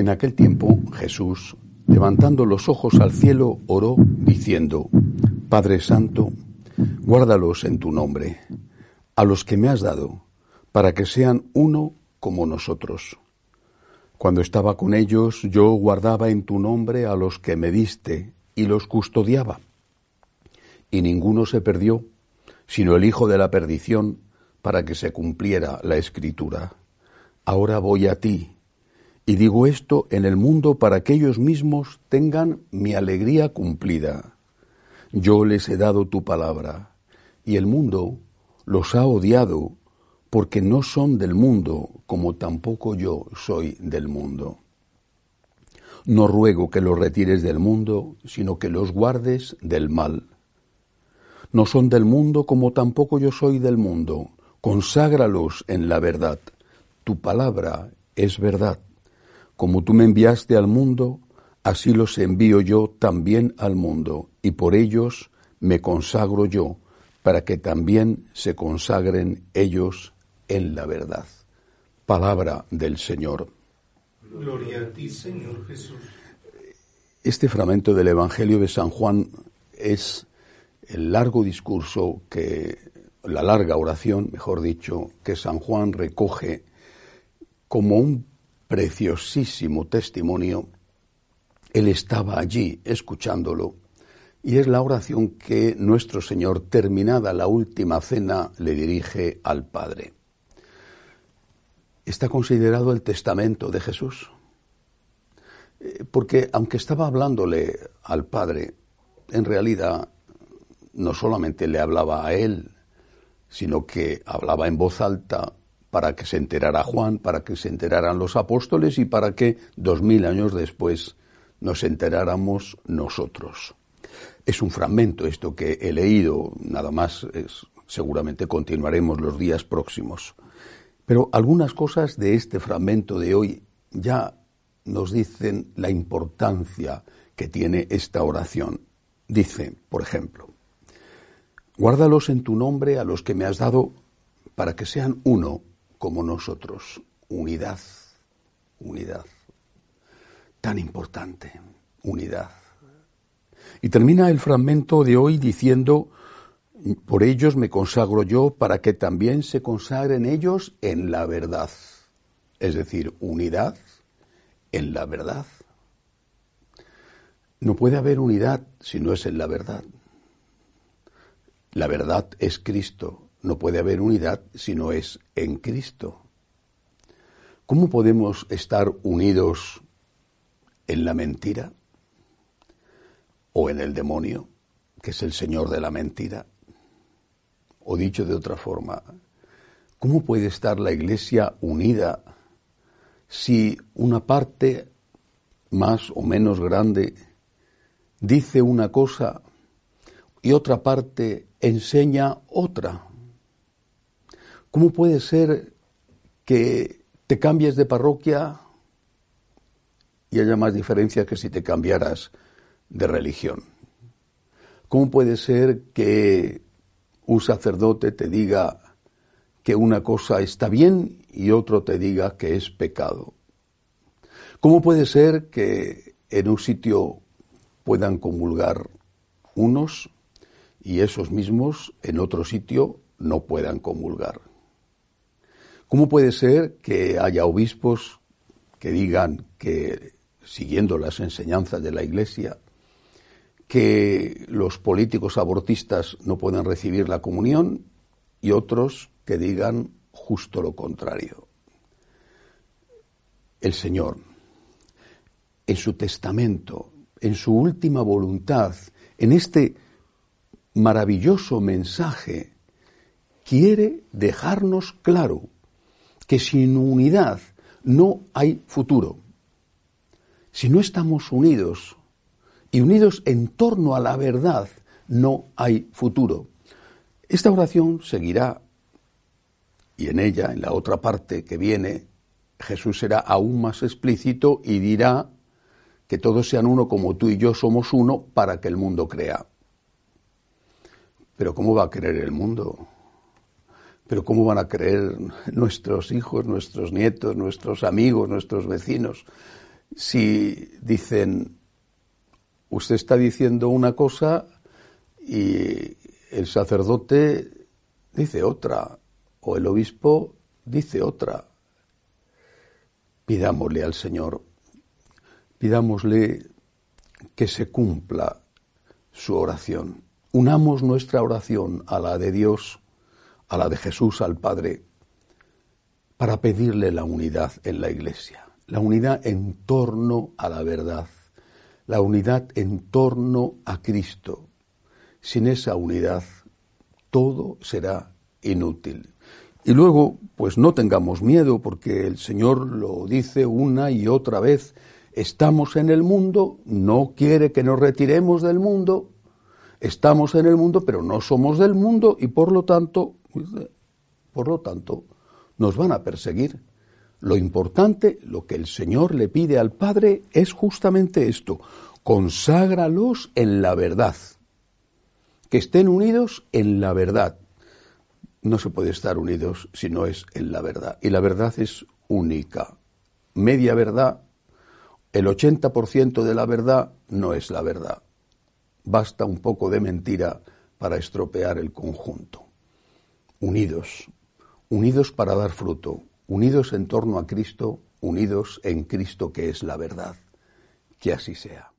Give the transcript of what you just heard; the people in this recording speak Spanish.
En aquel tiempo Jesús, levantando los ojos al cielo, oró diciendo, Padre Santo, guárdalos en tu nombre, a los que me has dado, para que sean uno como nosotros. Cuando estaba con ellos, yo guardaba en tu nombre a los que me diste y los custodiaba. Y ninguno se perdió, sino el Hijo de la perdición, para que se cumpliera la Escritura. Ahora voy a ti, y digo esto en el mundo para que ellos mismos tengan mi alegría cumplida. Yo les he dado tu palabra, y el mundo los ha odiado, porque no son del mundo, como tampoco yo soy del mundo. No ruego que los retires del mundo, sino que los guardes del mal. No son del mundo, como tampoco yo soy del mundo. Conságralos en la verdad. Tu palabra es verdad. Como tú me enviaste al mundo, así los envío yo también al mundo, y por ellos me consagro yo, para que también se consagren ellos en la verdad. Palabra del Señor. Gloria a ti, Señor Jesús. Este fragmento del Evangelio de San Juan es el largo discurso que, la larga oración, mejor dicho, que San Juan recoge como un preciosísimo testimonio. Él estaba allí escuchándolo y es la oración que nuestro Señor, terminada la última cena, le dirige al Padre. Está considerado el testamento de Jesús. Eh, porque aunque estaba hablándole al Padre, en realidad no solamente le hablaba a él, sino que hablaba en voz alta para que se enterara Juan, para que se enteraran los apóstoles y para que dos mil años después nos enteráramos nosotros. Es un fragmento esto que he leído, nada más, es, seguramente continuaremos los días próximos. Pero algunas cosas de este fragmento de hoy ya nos dicen la importancia que tiene esta oración. Dice, por ejemplo, guárdalos en tu nombre a los que me has dado para que sean uno como nosotros. Unidad, unidad. Tan importante, unidad. Y termina el fragmento de hoy diciendo, por ellos me consagro yo para que también se consagren ellos en la verdad. Es decir, unidad en la verdad. No puede haber unidad si no es en la verdad. La verdad es Cristo. No puede haber unidad si no es en Cristo. ¿Cómo podemos estar unidos en la mentira o en el demonio, que es el Señor de la mentira? O dicho de otra forma, ¿cómo puede estar la Iglesia unida si una parte más o menos grande dice una cosa y otra parte enseña otra? ¿Cómo puede ser que te cambies de parroquia y haya más diferencia que si te cambiaras de religión? ¿Cómo puede ser que un sacerdote te diga que una cosa está bien y otro te diga que es pecado. ¿Cómo puede ser que en un sitio puedan comulgar unos y esos mismos en otro sitio no puedan comulgar? ¿Cómo puede ser que haya obispos que digan que, siguiendo las enseñanzas de la Iglesia, que los políticos abortistas no pueden recibir la comunión y otros que digan justo lo contrario. El Señor, en su testamento, en su última voluntad, en este maravilloso mensaje, quiere dejarnos claro que sin unidad no hay futuro. Si no estamos unidos y unidos en torno a la verdad, no hay futuro. Esta oración seguirá y en ella, en la otra parte que viene, Jesús será aún más explícito y dirá que todos sean uno como tú y yo somos uno para que el mundo crea. Pero ¿cómo va a creer el mundo? Pero ¿cómo van a creer nuestros hijos, nuestros nietos, nuestros amigos, nuestros vecinos? Si dicen, usted está diciendo una cosa y el sacerdote dice otra, o el obispo dice otra, pidámosle al Señor, pidámosle que se cumpla su oración. Unamos nuestra oración a la de Dios, a la de Jesús, al Padre, para pedirle la unidad en la Iglesia, la unidad en torno a la verdad, la unidad en torno a Cristo. Sin esa unidad, todo será inútil. Y luego, pues no tengamos miedo, porque el Señor lo dice una y otra vez, estamos en el mundo, no quiere que nos retiremos del mundo, estamos en el mundo, pero no somos del mundo y por lo tanto, por lo tanto, nos van a perseguir. Lo importante, lo que el Señor le pide al Padre es justamente esto, conságralos en la verdad, que estén unidos en la verdad no se puede estar unidos si no es en la verdad. Y la verdad es única. Media verdad, el 80% de la verdad no es la verdad. Basta un poco de mentira para estropear el conjunto. Unidos, unidos para dar fruto, unidos en torno a Cristo, unidos en Cristo que es la verdad. Que así sea.